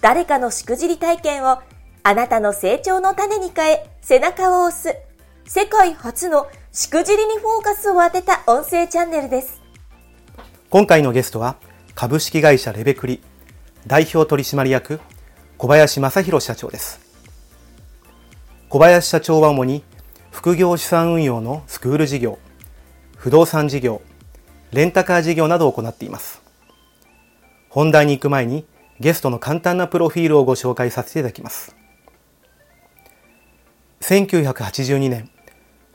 誰かのしくじり体験をあなたの成長の種に変え背中を押す世界初のしくじりにフォーカスを当てた音声チャンネルです。今回のゲストは株式会社レベクリ代表取締役小林正弘社長です。小林社長は主に副業資産運用のスクール事業、不動産事業、レンタカー事業などを行っています。本題に行く前にゲストの簡単なプロフィールをご紹介させていただきます。1982年、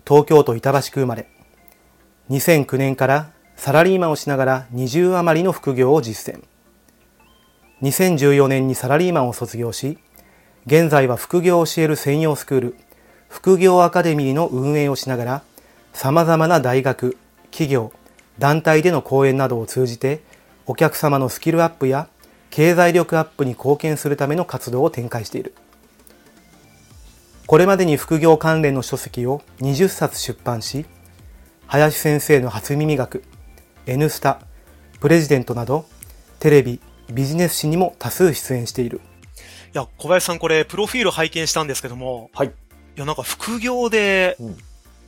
東京都板橋区生まれ、2009年からサラリーマンをしながら20余りの副業を実践。2014年にサラリーマンを卒業し、現在は副業を教える専用スクール、副業アカデミーの運営をしながら、様々な大学、企業、団体での講演などを通じて、お客様のスキルアップや経済力アップに貢献するための活動を展開している。これまでに副業関連の書籍を20冊出版し、林先生の初耳学、N スタ、プレジデントなど、テレビ、ビジネス誌にも多数出演している。いや、小林さんこれ、プロフィール拝見したんですけども、はい。いや、なんか副業で、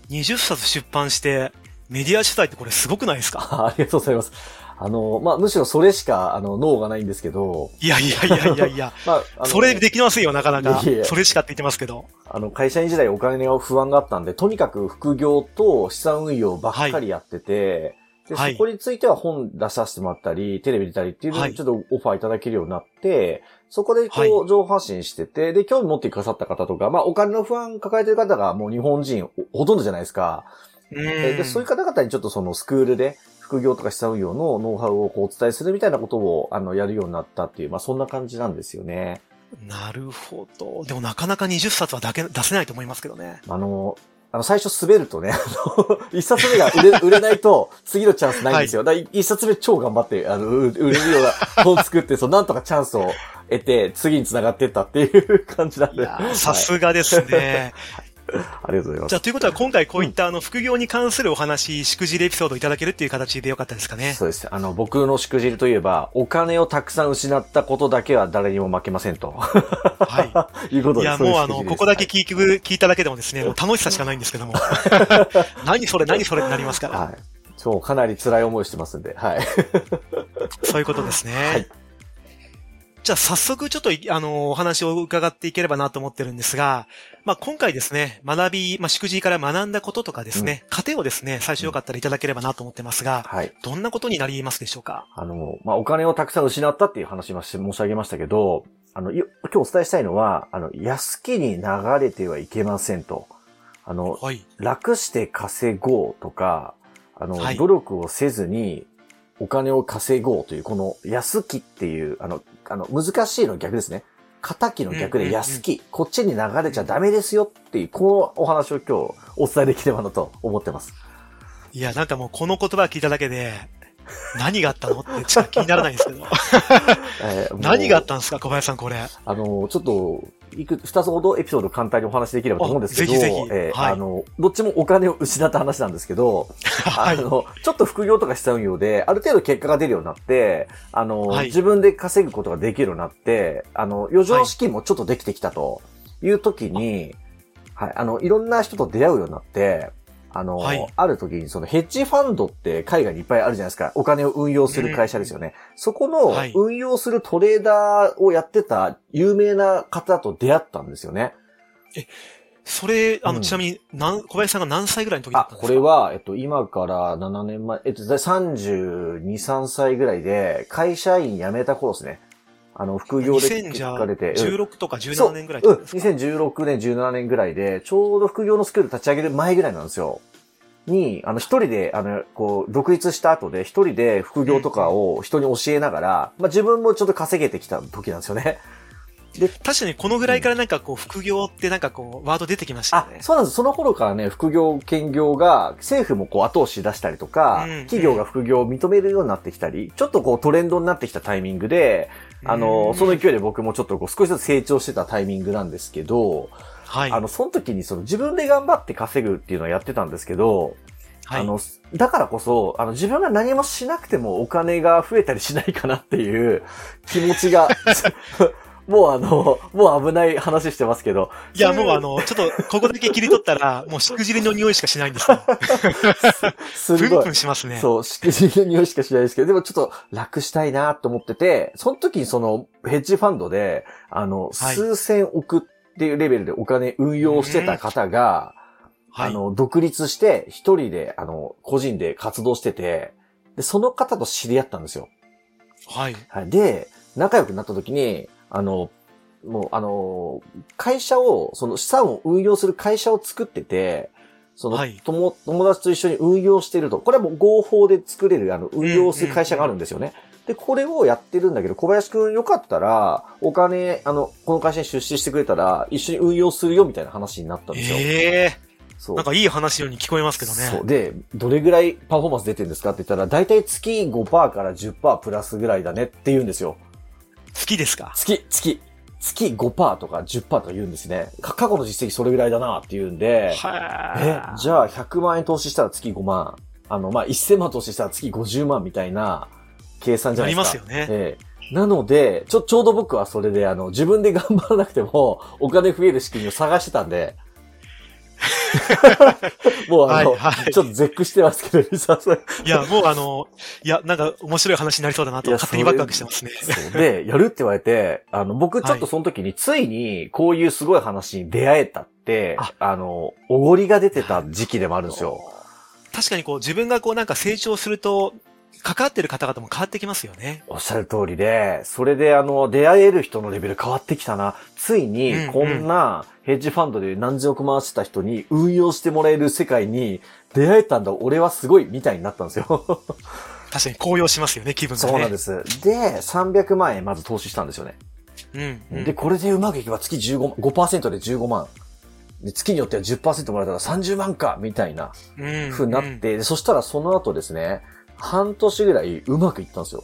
20冊出版して、メディア取材ってこれすごくないですか？ありがとうございます。あの、まあ、むしろそれしか、あの、脳がないんですけど。いやいやいやいやいや。まあ、それできませんよ、なかなか。いやいやそれしかって言ってますけど。あの、会社員時代お金の不安があったんで、とにかく副業と資産運用ばっかりやってて、はい、で、そこについては本出させてもらったり、テレビ出たりっていうのをちょっとオファーいただけるようになって、そこでこう、情報発信してて、で、興味持ってくださった方とか、まあ、お金の不安抱えてる方がもう日本人ほとんどじゃないですか。で、そういう方々にちょっとそのスクールで、副業とか資産運用のノウハウをこうお伝えするみたいなことを、あの、やるようになったっていう、まあ、そんな感じなんですよね。なるほど。でもなかなか20冊はだけ出せないと思いますけどね。あの、あの、最初滑るとね、あの、一冊目が売れ 売れないと、次のチャンスないんですよ。はい、一冊目超頑張って、あの、売れるような本作って、そう、なんとかチャンスを得て、次に繋がってったっていう感じなんで。さすがですね。ありがとうございます。じゃあ、ということは今回こういったあの、副業に関するお話、しくじりエピソードをいただけるっていう形でよかったですかね。そうです。あの、僕のしくじりといえば、お金をたくさん失ったことだけは誰にも負けませんと。はい。いうことです。いや、もうあの、ここだけ聞く、聞いただけでもですね、もう楽しさしかないんですけども。何それ、何それになりますから。はい。そう、かなり辛い思いしてますんで、はい。そういうことですね。はい。じゃあ早速ちょっと、あの、お話を伺っていければなと思ってるんですが、まあ、今回ですね、学び、まあ、祝辞から学んだこととかですね、うん、糧をですね、最初よかったらいただければなと思ってますが、はい。どんなことになりますでしょうか？あの、まあ、お金をたくさん失ったっていう話も申し上げましたけど、あの、今日お伝えしたいのは、あの、安きに流れてはいけませんと。あの、はい、楽して稼ごうとか、あの、はい、努力をせずにお金を稼ごうという、この安きっていう、あの、あの、難しいの逆ですね。仇の逆で安き、こっちに流れちゃダメですよっていう、このお話を今日お伝えできればなと思ってます。いや、なんかもうこの言葉聞いただけで、何があったの？ってちょっと気にならないんですけど。え ー、何があったんですか、小林さん、これ。あの、ちょっと、いく、二つほどエピソード簡単にお話できればと思うんですけど、ぜひぜひ。えーはい、あの、どっちもお金を失った話なんですけど、はい、あの、ちょっと副業とか資産運用で、ある程度結果が出るようになって、あの、はい、自分で稼ぐことができるようになって、あの、余剰資金もちょっとできてきたという時に、はい、あの、いろんな人と出会うようになって、あの、はい、ある時にそのヘッジファンドって海外にいっぱいあるじゃないですか。お金を運用する会社ですよね。うん、そこの運用するトレーダーをやってた有名な方と出会ったんですよね。え、それ、あの、うん、ちなみに、なん、小林さんが何歳ぐらいの時だったんですか？これは、えっと、今から7年前、えっと、32、3歳ぐらいで、会社員辞めた頃ですね。あの、副業で聞かれて。16とか17年ぐらいうん、2016年、17年ぐらいで、ちょうど副業のスクール立ち上げる前ぐらいなんですよ。に、あの、一人で、あの、こう、独立した後で、一人で副業とかを人に教えながら、まあ自分もちょっと稼げてきた時なんですよね。で、確かにこのぐらいからなんかこう、副業ってなんかこう、ワード出てきましたよね。あ、そうなんです。その頃からね、副業、兼業が、政府もこう後押し出したりとか、うん、企業が副業を認めるようになってきたり、ちょっとこうトレンドになってきたタイミングで、あの、その勢いで僕もちょっとこう少しずつ成長してたタイミングなんですけど、はい。あの、その時にその自分で頑張って稼ぐっていうのをやってたんですけど、はい、あの、だからこそ、あの、自分が何もしなくてもお金が増えたりしないかなっていう気持ちが もうあの、もう危ない話してますけど。いや、もうあの、ちょっと、ここだけ切り取ったら、もうしくじりの匂いしかしないんですよ。すごい。プンプンしますね。そう、しくじりの匂いしかしないですけど、でもちょっと楽したいなと思ってて、その時にその、ヘッジファンドで、あの、はい、数千億っていうレベルでお金運用してた方が、あの、独立して一人で、あの、個人で活動してて、で、その方と知り合ったんですよ。はい。はい。で、仲良くなった時に、あの、もう、あの、会社を、その資産を運用する会社を作ってて、その、はい、友達と一緒に運用してると。これはもう合法で作れる、あの、運用する会社があるんですよね。で、これをやってるんだけど、小林くんよかったら、お金、あの、この会社に出資してくれたら、一緒に運用するよ、みたいな話になったんですよ。ええーそう。なんかいい話ように聞こえますけどね。そう。で、どれぐらいパフォーマンス出てるんですかって言ったら、だいたい月5%から10%プラスぐらいだねって言うんですよ。月ですか？月、月。月5%とか10%とか言うんですね。過去の実績それぐらいだなって言うんで、え、じゃあ100万円投資したら月5万。あの、まあ、1000万投資したら月50万みたいな計算じゃないですか。なりますよね。ええ。なので、ちょ、ちょうど僕はそれで、あの、自分で頑張らなくても、お金増える仕組みを探してたんで、もうあの、はいはい、ちょっと絶句してますけど、リサさん。いや、もうあの、いや、なんか面白い話になりそうだなと勝手にワクワクしてますね。で、やるって言われて、あの、僕ちょっとその時についにこういうすごい話に出会えたって、ああの、おごりが出てた時期でもあるんですよ。確かにこう自分がこうなんか成長すると、関わってる方々も変わってきますよね。おっしゃる通りで、それであの、出会える人のレベル変わってきたな。ついに、こんなヘッジファンドで何千億回してた人に運用してもらえる世界に出会えたんだ、俺はすごい、みたいになったんですよ。確かに高揚しますよね、気分が、ね。そうなんです。で、300万円まず投資したんですよね。うん、うん、で、これでうまくいけば月15、5%で15万。で、月によっては10%もらえたら30万かみたいな、ふうになって、うん、そしたらその後ですね、半年ぐらいうまくいったんですよ。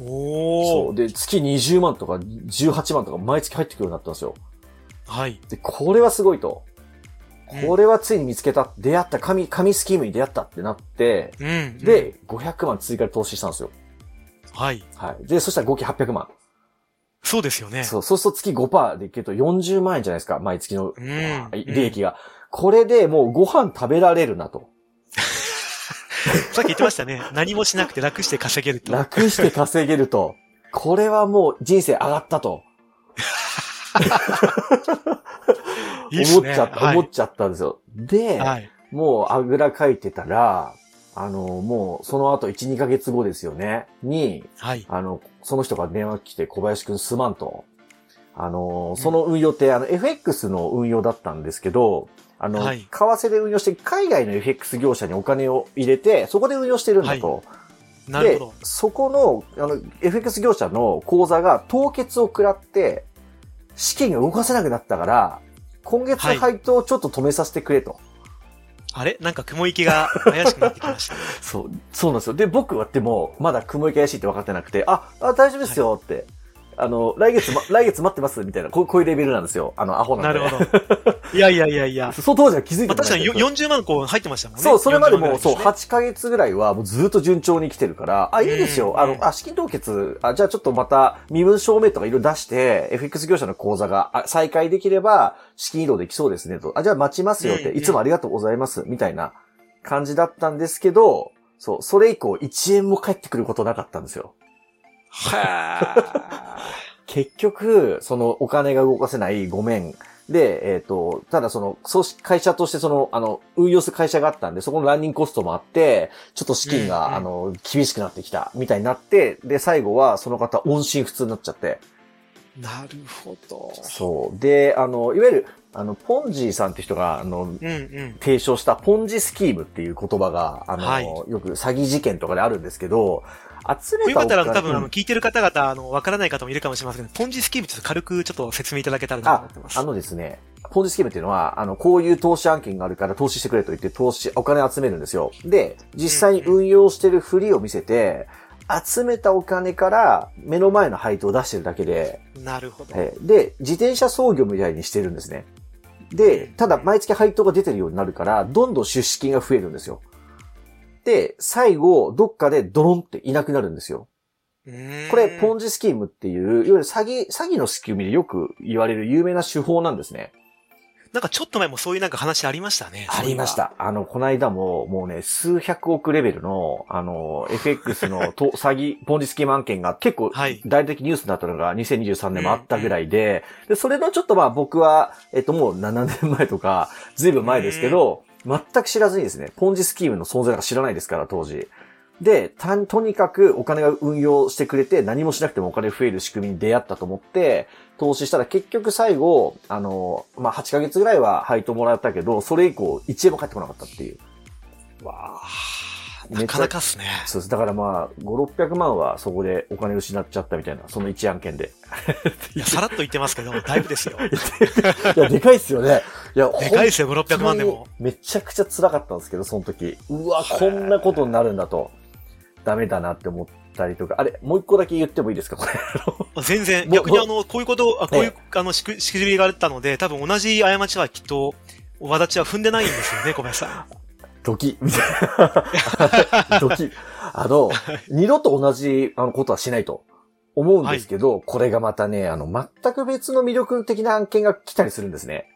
おそう。で、月20万とか18万とか毎月入ってくるようになったんですよ。はい。で、これはすごいと。これはついに見つけた、出会った、神、神スキームに出会ったってなって、うん、で、500万追加で投資したんですよ。はい。はい。で、そしたら合計800万。そうですよね。そう、そうすると月5%でいけると40万円じゃないですか、毎月の利益が。これでもうご飯食べられるなと。さっき言ってましたね。何もしなくて楽して稼げると。楽して稼げると。これはもう人生上がったと。いいね、思っちゃった、はい、思っちゃったんですよ。で、はい、もうあぐらかいてたら、あの、もうその後1、2ヶ月後ですよね。に、はい、あの、その人が電話来て小林くんすまんと。あの、その運用って、あの、FX の運用だったんですけど、あの、はい、為替で運用して海外の FX 業者にお金を入れて、そこで運用してるんだと。はい、なるほど。で、そこの、あの、FX 業者の口座が凍結を食らって、資金が動かせなくなったから、今月配当をちょっと止めさせてくれと。はい、あれ？なんか雲行きが怪しくなってきました、ね、そう、そうなんですよ。で、僕はでも、まだ雲行き怪しいって分かってなくて、あ、あ大丈夫ですよって。あの、来月、ま、来月待ってますみたいな、こうこういうレベルなんですよ。あの、アホなんで。なるほど。いやいやいやいや。そう当時は気づいてまあ、確かに40万個入ってましたもんね。そう、それまでも、ね、そう、8ヶ月ぐらいはもうずっと順調に来てるから、あ、いいですよ。あの、あ、資金凍結、あ、じゃあちょっとまた身分証明とかいろいろ出して、FX 業者の口座が再開できれば、資金移動できそうですねと。あ、じゃあ待ちますよって、いつもありがとうございます、みたいな感じだったんですけど、そう、それ以降1円も返ってくることなかったんですよ。はぁ。結局、そのお金が動かせないごめん。で、えっ、ー、と、ただその、会社としてその、あの、運用する会社があったんで、そこのランニングコストもあって、ちょっと資金が、うんうん、あの、厳しくなってきた、みたいになって、で、最後はその方、音信不通になっちゃって。なるほど。そう。で、あの、いわゆる、あの、ポンジーさんって人が、あの、うんうん、提唱したポンジスキームっていう言葉が、あの、はい、よく詐欺事件とかであるんですけど、集めたよかったら多分、あの、聞いてる方々、あの、わからない方もいるかもしれませんけど、ポンジスキームちょっと軽くちょっと説明いただけたらなと思ってます。あ、あのですね、ポンジスキームっていうのは、あの、こういう投資案件があるから投資してくれと言って投資、お金集めるんですよ。で、実際に運用してるふりを見せて、集めたお金から目の前の配当を出してるだけで。なるほど。で、自転車操業みたいにしてるんですね。で、ただ毎月配当が出てるようになるから、どんどん出資金が増えるんですよ。で、最後、どっかでドロンっていなくなるんですよ。これ、ポンジスキームっていう、いわゆる詐欺、詐欺の仕組みでよく言われる有名な手法なんですね。なんかちょっと前もそういうなんか話ありましたね。ありました。あの、この間も、もうね、数百億レベルの、あの、FX のと 詐欺、ポンジスキーム案件が結構、大々的ニュースになったのが2023年もあったぐらいで、で、それのちょっとまあ僕は、えっともう7年前とか、ずいぶん前ですけど、全く知らずにですね、ポンジスキームの存在なんか知らないですから、当時。で、た、とにかくお金が運用してくれて何もしなくてもお金増える仕組みに出会ったと思って、投資したら結局最後、あの、まあ、8ヶ月ぐらいは配当もらったけど、それ以降1円も返ってこなかったっていう。わなかなかっすね。そうです。だからまあ、5、600万はそこでお金失っちゃったみたいな、その1案件で。いや、さらっと言ってますけど、だいぶですよ。いや、でかいっすよね。いや、でかいですよ、5、600万でも。めちゃくちゃ辛かったんですけど、その時。うわ、こんなことになるんだと。ダメだなって思ったりとか、あれ、もう一個だけ言ってもいいですか、これ。全然。逆にあの、こういうこと、あこういう、あの、しく、しくじりがあったので、多分同じ過ちはきっと、わだちは踏んでないんですよね、小林さん。ドキ、みたいな。ドキ。あの、二度と同じあのことはしないと思うんですけど、はい、これがまたね、あの、全く別の魅力的な案件が来たりするんですね。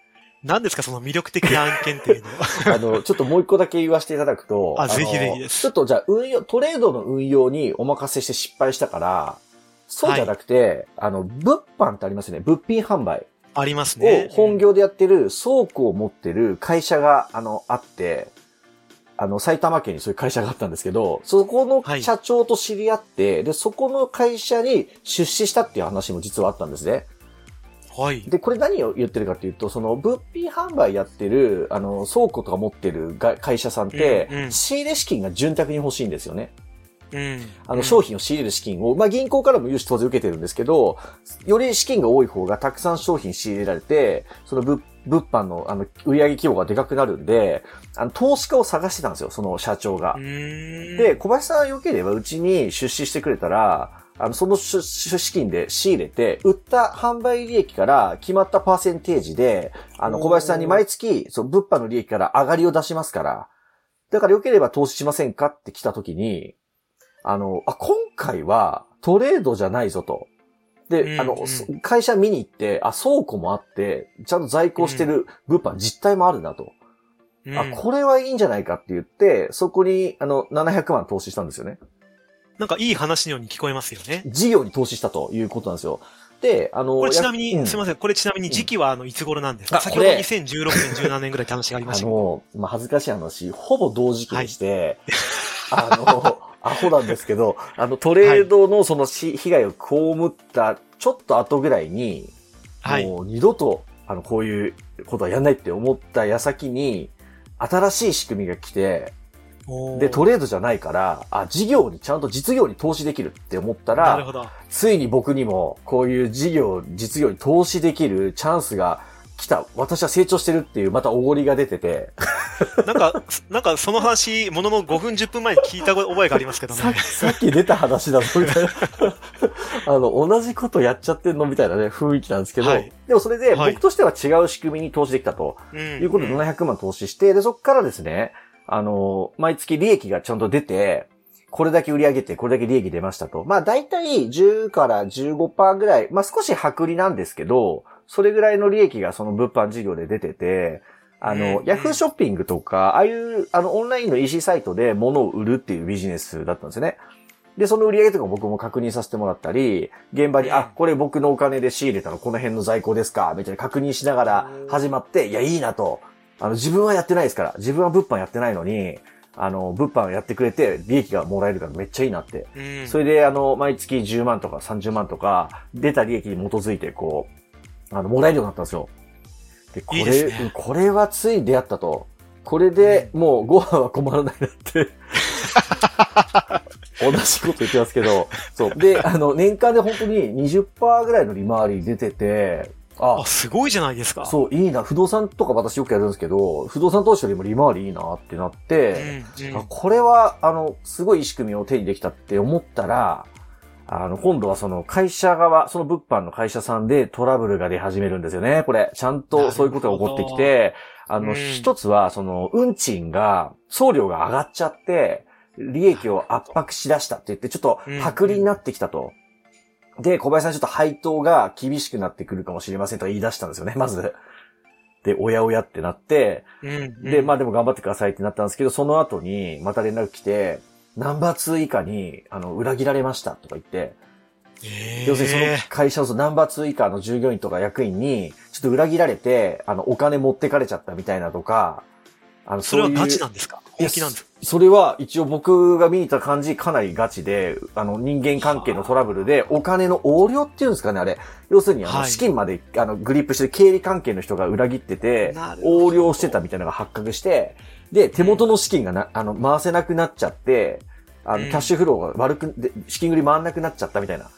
何ですかその魅力的な案件っていうのは？あの、ちょっともう一個だけ言わせていただくと。あ、ぜひぜひです。ちょっとじゃあ運用、トレードの運用にお任せして失敗したから、そうじゃなくて、はい、あの、物販ってありますよね。物品販売。ありますね。を本業でやってる倉庫を持ってる会社が、あの、あって、あの、埼玉県にそういう会社があったんですけど、そこの社長と知り合って、はい、で、そこの会社に出資したっていう話も実はあったんですね。はい。で、これ何を言ってるかっていうと、その物品販売やってる、あの、倉庫とか持ってる会社さんって、うんうん、仕入れ資金が潤沢に欲しいんですよね。うん、あの、商品を仕入れる資金を、まあ、銀行からも融資当然受けてるんですけど、より資金が多い方がたくさん商品仕入れられて、その物、物販の、あの、売上規模がでかくなるんで、あの、投資家を探してたんですよ、その社長が。で、小林さん良ければうちに出資してくれたら、あの、その資金で仕入れて、売った販売利益から決まったパーセンテージで、あの、小林さんに毎月、その物販の利益から上がりを出しますから、だから良ければ投資しませんかって来た時に、あの、あ、今回はトレードじゃないぞと。で、あの、会社見に行って、あ、倉庫もあって、ちゃんと在庫してる物販実態もあるなと。あ、これはいいんじゃないかって言って、そこに、あの、700万投資したんですよね。なんかいい話のように聞こえますよね。事業に投資したということなんですよ。で、あの、これちなみに、うん、すみません、これちなみに時期はあの、いつ頃なんですか、うん、先ほど2016年、17年ぐらいって話がありましたあの、まあ、恥ずかしい話、ほぼ同時期でして、はい、あの、アホなんですけど、あの、トレードのそのし、被害を被ったちょっと後ぐらいに、はい、もう二度と、あの、こういうことはやんないって思った矢先に、新しい仕組みが来て、で、トレードじゃないから、あ、事業にちゃんと実業に投資できるって思ったら。ついに僕にも、こういう事業、実業に投資できるチャンスが来た。私は成長してるっていう、またおごりが出てて。なんか、なんかその話、ものの5分10分前に聞いた覚えがありますけどね。ささっき出た話だぞ、みたいな。あの、同じことやっちゃってんのみたいなね、雰囲気なんですけど、はい、でもそれで、僕としては違う仕組みに投資できたと。いうことで700万投資して、で、そこからですね、あの、毎月利益がちゃんと出て、これだけ売り上げて、これだけ利益出ましたと。まあ大体10から15%ぐらい、まあ少し薄利なんですけど、それぐらいの利益がその物販事業で出てて、あの、ヤフーショッピングとか、ああいう、あの、オンラインの EC サイトで物を売るっていうビジネスだったんですよね。で、その売り上げとか僕も確認させてもらったり、現場に、あ、これ僕のお金で仕入れたのこの辺の在庫ですかみたいな確認しながら始まって、いや、いいなと。あの、自分はやってないですから。自分は物販やってないのに、あの、物販やってくれて、利益がもらえるからめっちゃいいなって。うん、それで、あの、毎月10万とか30万とか、出た利益に基づいて、こう、あの、もらえるようになったんですよ。で、これ、いいね、これはつい出会ったと。これで、もうご飯は困らないなって 同じこと言ってますけど、そう。で、あの、年間で本当に20%ぐらいの利回り出てて、あ、すごいじゃないですか。そう、いいな。不動産とか私よくやるんですけど、不動産投資よりも利回りいいなってなって、うんうん、これは、あの、すごい仕組みを手にできたって思ったら、あの、今度はその会社側、その物販の会社さんでトラブルが出始めるんですよね。これ、ちゃんとそういうことが起こってきて、あの、一、つは、その、運賃が、送料が上がっちゃって、利益を圧迫しだしたって言って、ちょっと、薄利になってきたと。で、小林さんちょっと配当が厳しくなってくるかもしれませんと言い出したんですよね、まず。で、おやおやってなって、うんうん、で、まあでも頑張ってくださいってなったんですけど、その後にまた連絡来て、ナンバー2以下に、あの、裏切られましたとか言って、えー、要するにその会社のナンバー2以下の従業員とか役員に、ちょっと裏切られて、あの、お金持ってかれちゃったみたいなとか、あの、それはガチなんですか？本気なんですか？それは一応僕が見に行った感じかなりガチで、あの人間関係のトラブルでお金の横領っていうんですかね、あれ。要するにあの資金まで、あのグリップして経理関係の人が裏切ってて、横領してたみたいなのが発覚して、で、手元の資金がな、あの、回せなくなっちゃって、あの、キャッシュフローが悪く、で、資金繰り回んなくなっちゃったみたいな。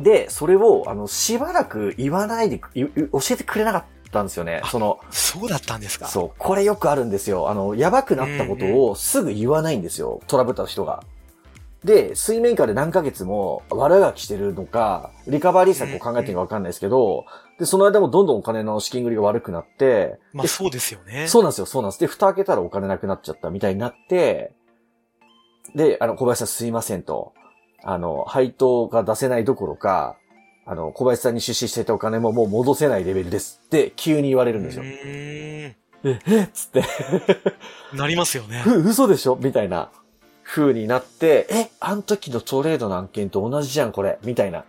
で、それを、あの、しばらく言わないで、教えてくれなかったんですよね。その、そうだったんですか？そう。これよくあるんですよ。あの、やばくなったことをすぐ言わないんですよ。トラブった人が。で、水面下で何ヶ月も悪がきしてるのか、リカバリー策を考えてるのかわかんないですけど、で、その間もどんどんお金の資金繰りが悪くなって、まあそうですよね。そうなんですよ、そうなんです。で、蓋開けたらお金なくなっちゃったみたいになって、で、あの、小林さんすいませんと。あの、配当が出せないどころか、あの、小林さんに出資していたお金ももう戻せないレベルですって急に言われるんですよ。え、えっつって なりますよね。う、嘘でしょ？みたいな風になって、え、あの時のトレードの案件と同じじゃん、これ。みたいな。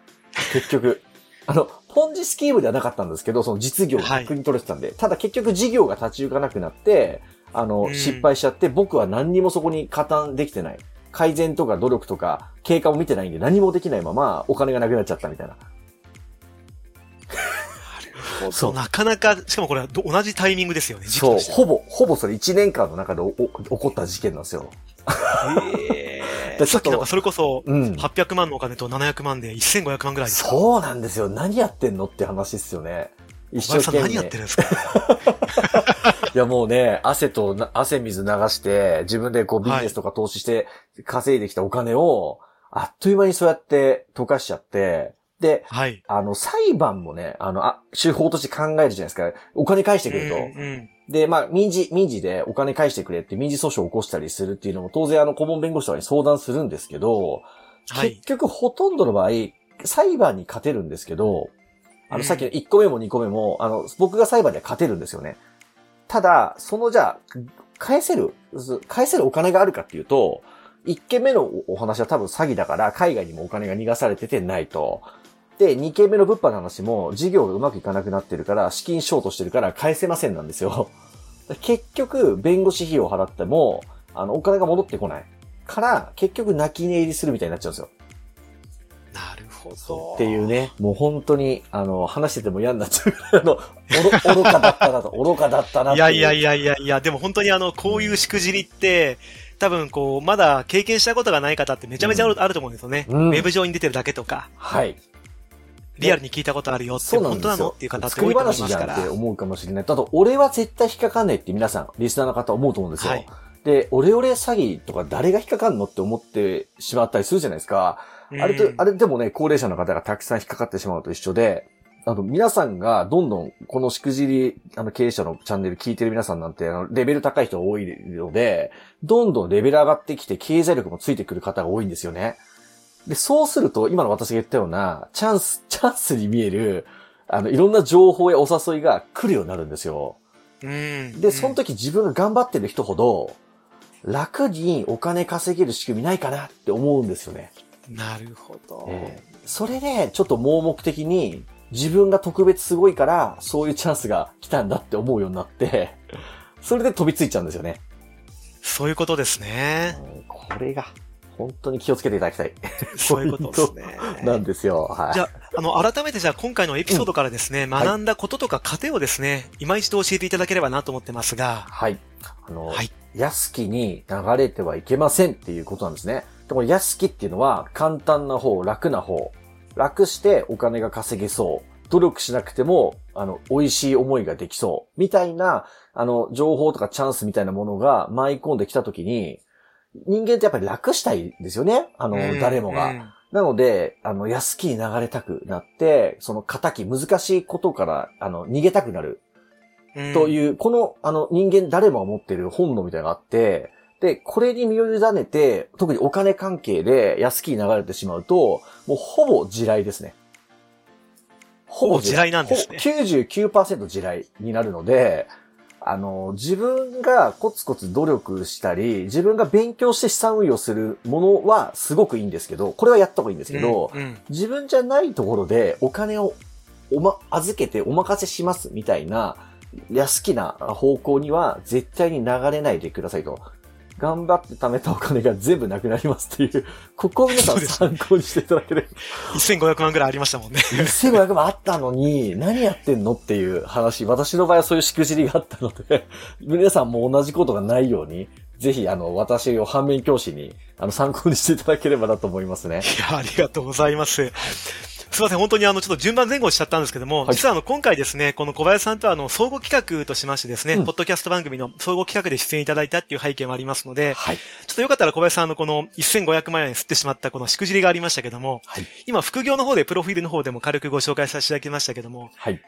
結局。あの、ポンジスキームではなかったんですけど、その実業が逆に取れてたんで、はい、ただ結局事業が立ち行かなくなって、あの、失敗しちゃって、僕は何にもそこに加担できてない。改善とか努力とか経過を見てないんで何もできないままお金がなくなっちゃったみたいな。そう、なかなか、しかもこれは同じタイミングですよね、そう、ほぼ、ほぼそれ1年間の中で起こった事件なんですよ。ええー、さっきなんかそれこそ、800万のお金と700万で1500万ぐらいそうなんですよ。何やってんのって話ですよね。一生懸命。何やってるんですか？いやもうね、汗と、汗水流して、自分でこうビジネスとか投資して稼いできたお金を、あっという間にそうやって溶かしちゃって、で、はい。あの、裁判もね、あの、あ、手法として考えるじゃないですか。お金返してくれと。うんうん、で、まあ、民事、民事でお金返してくれって民事訴訟を起こしたりするっていうのも当然あの、顧問弁護士とかに相談するんですけど、はい、結局ほとんどの場合、裁判に勝てるんですけど、あの、さっきの1個目も2個目も、あの、僕が裁判では勝てるんですよね。ただ、そのじゃあ、返せる、返せるお金があるかっていうと、1件目のお話は多分詐欺だから海外にもお金が逃がされててないと。で、2件目の物販の話も事業がうまくいかなくなってるから資金ショートしてるから返せませんなんですよ。結局、弁護士費用を払っても、あの、お金が戻ってこない。から、結局泣き寝入りするみたいになっちゃうんですよ。なるほど。っていうね、もう本当に、あの、話してても嫌になっちゃうあの、愚かだったなと、愚かだったないやいやいやいやいや、でも本当にあの、こういうしくじりって、多分こう、まだ経験したことがない方ってめちゃめちゃある,、あると思うんですよね、うん。ウェブ上に出てるだけとか。はい。リアルに聞いたことあるよって、本当なのっていう方って多いと思いますから。作り話じゃんって思うかもしれない。ただ、俺は絶対引っかかんないって皆さん、リスナーの方思うと思うんですよ。はい、で、オレオレ詐欺とか誰が引っかかんのって思ってしまったりするじゃないですか。あれと、あれでもね、高齢者の方がたくさん引っかかってしまうと一緒で、あの、皆さんがどんどん、このしくじり、あの、経営者のチャンネル聞いてる皆さんなんて、あの、レベル高い人が多いので、どんどんレベル上がってきて、経済力もついてくる方が多いんですよね。で、そうすると、今の私が言ったような、チャンス、チャンスに見える、あの、いろんな情報やお誘いが来るようになるんですよ。うん。で、その時自分が頑張ってる人ほど、楽にお金稼げる仕組みないかなって思うんですよね。なるほど。えー、それで、ちょっと盲目的に、自分が特別すごいから、そういうチャンスが来たんだって思うようになって、それで飛びついちゃうんですよね。そういうことですね。これが、本当に気をつけていただきたい。そういうことですね。なんですよ。はい。じゃあ、あの、改めてじゃあ今回のエピソードからですね、うん、学んだこととか糧をですね、今一度教えていただければなと思ってますが。はい。あの、はい。安きに流れてはいけませんっていうことなんですね。でこの安きっていうのは簡単な方、楽な方。楽してお金が稼げそう。努力しなくても、あの、美味しい思いができそう。みたいな、あの、情報とかチャンスみたいなものが舞い込んできたときに、人間ってやっぱり楽したいですよね。あの、誰もが。なので、あの、安きに流れたくなって、その仇難しいことから、あの、逃げたくなる。という、この、あの、人間誰もが持ってる本能みたいなのがあって、で、これに身を委ねて、特にお金関係で安きに流れてしまうと、もうほぼ地雷ですね。ほぼ地雷なんですね。99%地雷になるので、あの、自分がコツコツ努力したり、自分が勉強して資産運用するものはすごくいいんですけど、これはやった方がいいんですけど、うんうん、自分じゃないところでお金をおま、預けてお任せしますみたいな、安きな方向には絶対に流れないでくださいと。頑張って貯めたお金が全部なくなりますっていう、ここを皆さん参考にしていただければ。1500万ぐらいありましたもんね。1500万あったのに、何やってんのっていう話、私の場合はそういうしくじりがあったので、皆さんも同じことがないように、ぜひ、あの、私を反面教師に、あの、参考にしていただければなと思いますね。いや、ありがとうございます。すみません、本当にあの、ちょっと順番前後しちゃったんですけども、はい、実はあの、今回ですね、この小林さんとあの、相互企画としましてですね、うん、ポッドキャスト番組の相互企画で出演いただいたっていう背景もありますので、はい、ちょっとよかったら小林さんのこの1500万円吸ってしまったこのしくじりがありましたけども、はい、今、副業の方で、プロフィールの方でも軽くご紹介させていただきましたけども、はい、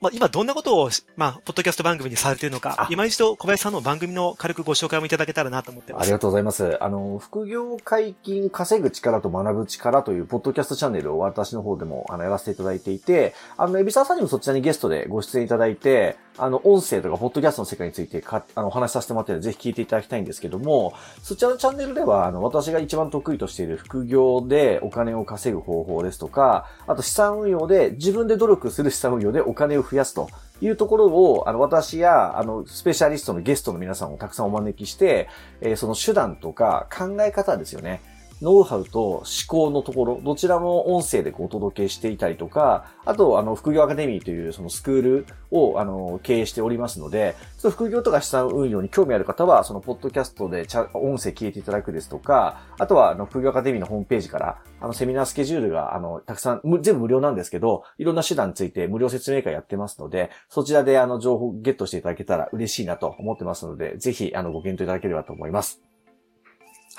まあ、今どんなことを、まあ、ポッドキャスト番組にされているのか、今一度小林さんの番組の軽くご紹介もいただけたらなと思ってます。ありがとうございます。あの、副業解禁稼ぐ力と学ぶ力というポッドキャストチャンネルを私の方でもあのやらせていただいていて、あの、エビサーさんにもそちらにゲストでご出演いただいて、あの、音声とか、ポッドキャストの世界についてか、あの、お話しさせてもらってるので、ぜひ聞いていただきたいんですけども、そちらのチャンネルでは、あの、私が一番得意としている副業でお金を稼ぐ方法ですとか、あと資産運用で、自分で努力する資産運用でお金を増やすというところを、あの、私や、あの、スペシャリストのゲストの皆さんをたくさんお招きして、えー、その手段とか考え方ですよね。ノウハウと思考のところ、どちらも音声でお届けしていたりとか、あと、あの、副業アカデミーというそのスクールを、あの、経営しておりますので、その副業とか資産運用に興味ある方は、その、ポッドキャストで音声聞いていただくですとか、あとは、あの、副業アカデミーのホームページから、あの、セミナースケジュールが、あの、たくさん、全部無料なんですけど、いろんな手段について無料説明会やってますので、そちらで、あの、情報ゲットしていただけたら嬉しいなと思ってますので、ぜひ、あの、ご検討いただければと思います。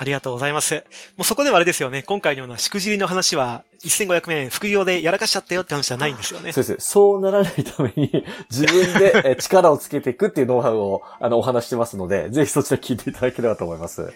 ありがとうございます。もうそこではあれですよね。今回のようなしくじりの話は、1500名副業でやらかしちゃったよって話じゃないんですよね。そうです。そうならないために、自分で力をつけていくっていうノウハウを、あの、お話してますので、ぜひそちら聞いていただければと思います。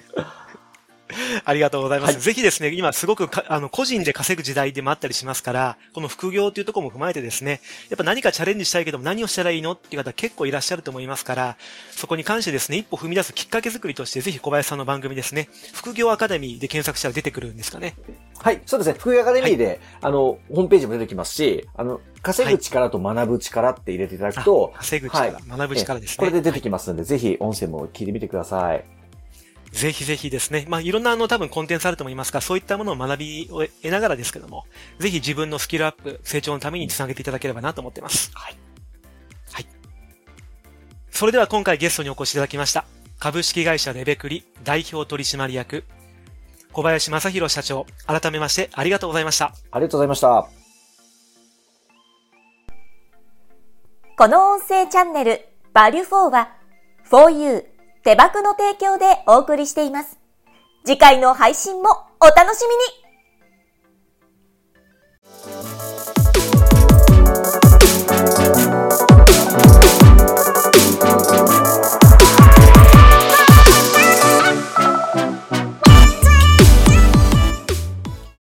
ありがとうございます。はい、ぜひですね、今すごくあの、個人で稼ぐ時代でもあったりしますから、この副業というところも踏まえてですね、やっぱ何かチャレンジしたいけども何をしたらいいのっていう方結構いらっしゃると思いますから、そこに関してですね、一歩踏み出すきっかけ作りとして、ぜひ小林さんの番組ですね、副業アカデミーで検索したら出てくるんですかね。はい、そうですね。副業アカデミーで、はい、あの、ホームページも出てきますし、あの、稼ぐ力と学ぶ力って入れていただくと、稼ぐ力、はい、学ぶ力ですね。これで出てきますので、ぜひ音声も聞いてみてください。ぜひぜひですね、まあ、いろんなあの多分コンテンツあると思いますが、そういったものを学びを得ながらですけども、ぜひ自分のスキルアップ、成長のためにつなげていただければなと思っています。はい。はい。それでは今回ゲストにお越しいただきました、株式会社レベクリ代表取締役、小林正宏社長、改めましてありがとうございました。ありがとうございました。この音声チャンネル、バリュフォーは、for you 手箱の提供でお送りしています。次回の配信もお楽しみに